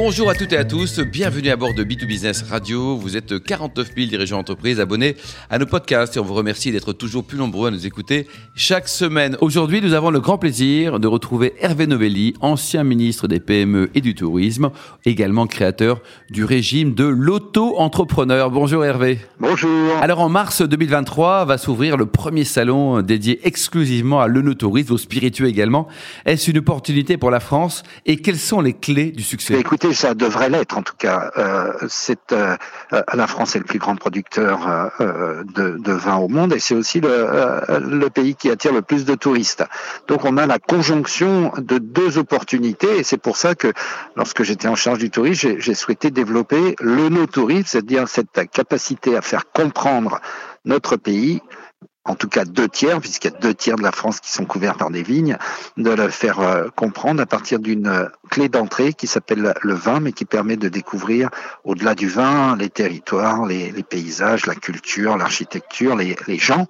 Bonjour à toutes et à tous, bienvenue à bord de B2Business Radio. Vous êtes 49 000 dirigeants d'entreprise abonnés à nos podcasts et on vous remercie d'être toujours plus nombreux à nous écouter chaque semaine. Aujourd'hui, nous avons le grand plaisir de retrouver Hervé Novelli, ancien ministre des PME et du Tourisme, également créateur du régime de l'auto-entrepreneur. Bonjour Hervé. Bonjour. Alors en mars 2023 va s'ouvrir le premier salon dédié exclusivement à l'œnotourisme, au spiritueux également. Est-ce une opportunité pour la France et quelles sont les clés du succès? Écoutez, ça devrait l'être en tout cas. Euh, c'est euh, la France est le plus grand producteur euh, de, vin au monde et c'est aussi le, le, pays qui attire le plus de touristes. Donc on a la conjonction de deux opportunités et c'est pour ça que lorsque j'étais en charge du tourisme, j'ai souhaité développer le no-tourisme, c'est-à-dire cette capacité à faire comprendre notre pays en tout cas deux tiers, puisqu'il y a deux tiers de la France qui sont couverts par des vignes, de le faire euh, comprendre à partir d'une euh, clé d'entrée qui s'appelle le vin, mais qui permet de découvrir au-delà du vin les territoires, les, paysages, la culture, l'architecture, les, gens.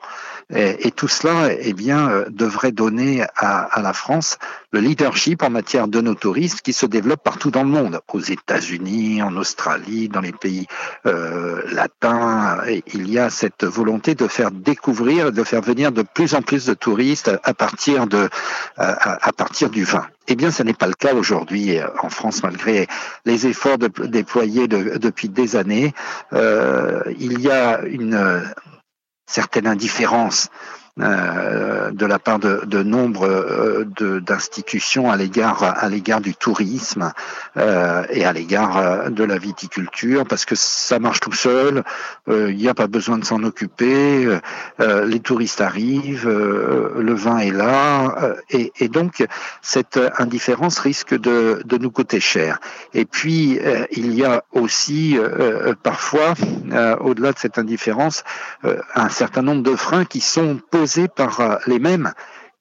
Et, tout cela, eh bien, euh, devrait donner à, la France le leadership en matière de nos touristes qui se développe partout dans le monde, aux États-Unis, en Australie, dans les pays latins. il y a cette volonté de faire découvrir de faire venir de plus en plus de touristes à partir de à, partir du vin. Eh bien, ce n'est pas le cas aujourd'hui euh, en France, malgré les efforts déployés depuis des années. Euh, il y a une euh, certaine indifférence euh, de la part de, de nombre euh, d'institutions à l'égard à l'égard du tourisme euh, et à l'égard de la viticulture parce que ça marche tout seul, il n'y a pas besoin de s'en occuper, les touristes arrivent, le vin est là et, et, donc cette indifférence risque de, de nous coûter cher. Et puis il y a aussi parfois au-delà de cette indifférence un certain nombre de freins qui sont posés par euh, les mêmes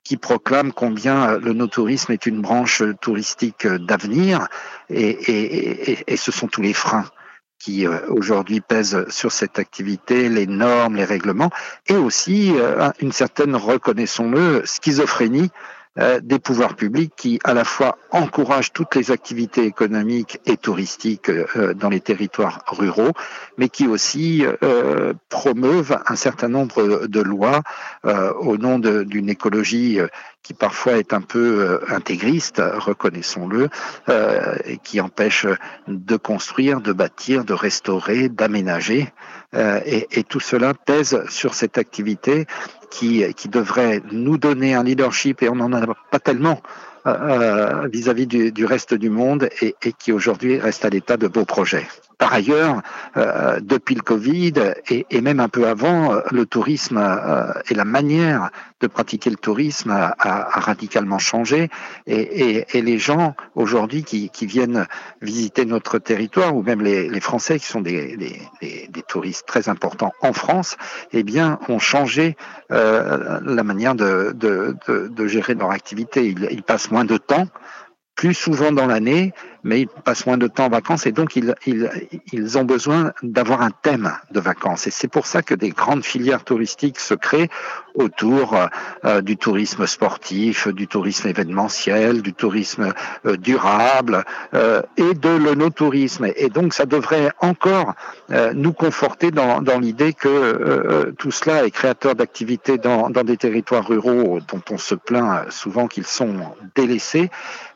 qui proclament combien euh, le no-tourisme est une branche touristique euh, d'avenir et, ce sont tous les freins qui aujourd'hui pèsent sur cette activité, les normes, les règlements, et aussi une certaine, reconnaissons-le, schizophrénie des pouvoirs publics qui à la fois encouragent toutes les activités économiques et touristiques euh, dans les territoires ruraux, mais qui aussi euh, promeuvent un certain nombre de lois au nom d'une écologie qui parfois est un peu intégriste, reconnaissons-le, et qui empêche de construire, de bâtir, de restaurer, d'aménager. Et, et, tout cela pèse sur cette activité qui, devrait nous donner un leadership, et on n'en a pas tellement euh, euh, vis-à-vis du, du, reste du monde, et, et qui aujourd'hui reste à l'état de beaux projets. Par ailleurs, euh, depuis le Covid et, même un peu avant, euh, le tourisme euh, et la manière de pratiquer le tourisme a, radicalement changé. Et, les gens aujourd'hui qui, viennent visiter notre territoire, ou même les, Français qui sont des, touristes très importants en France, eh bien, ont changé la manière de, gérer leur activité. Ils passent moins de temps plus souvent dans l'année, mais ils passent moins de temps en vacances et donc ils, ils, ils ont besoin d'avoir un thème de vacances. Et c'est pour ça que des grandes filières touristiques se créent autour euh, du tourisme sportif, du tourisme événementiel, du tourisme euh, durable euh, et de l'onotourisme. Et donc ça devrait encore nous conforter dans, dans l'idée que tout cela est créateur d'activités dans, dans des territoires ruraux dont on se plaint souvent qu'ils sont délaissés.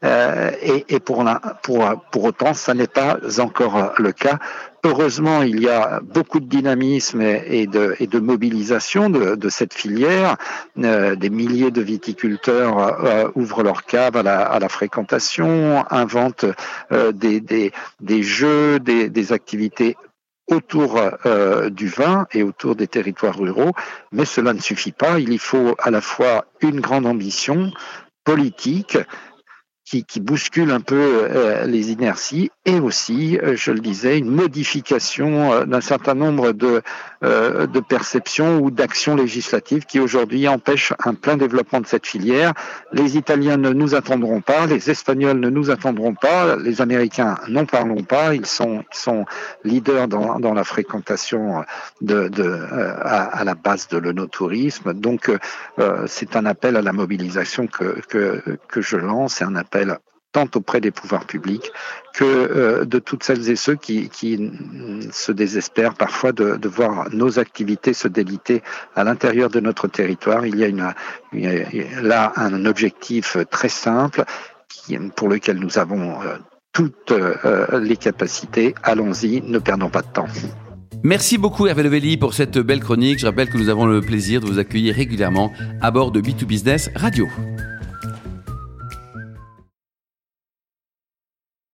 et, et pour, la, pour pour, autant, ça n'est pas encore le cas. Heureusement, il y a beaucoup de dynamisme et de, mobilisation de, cette filière. Euh, des milliers de viticulteurs euh, ouvrent leurs caves à la, fréquentation, inventent euh, des, jeux, des, activités autour du vin et autour des territoires ruraux, mais cela ne suffit pas. Il y faut à la fois une grande ambition politique, qui, qui bouscule un peu euh, les inerties et aussi, euh, je le disais, une modification euh, d'un certain nombre de, de perceptions ou d'actions législatives qui aujourd'hui empêchent un plein développement de cette filière. Les Italiens ne nous attendront pas, les Espagnols ne nous attendront pas, les Américains n'en parlons pas, ils sont, ils sont leaders dans, dans la fréquentation de, de à, à, la base de l'onotourisme. Donc, c'est un appel à la mobilisation que, que, que je lance, tant auprès des pouvoirs publics que euh, de toutes celles et ceux qui, se désespèrent parfois de, voir nos activités se déliter à l'intérieur de notre territoire. Il y a, là un objectif très simple pour lequel nous avons euh, toutes euh, les capacités. Allons-y, ne perdons pas de temps. Merci beaucoup Hervé Levelli pour cette belle chronique. Je rappelle que nous avons le plaisir de vous accueillir régulièrement à bord de B2Business Radio.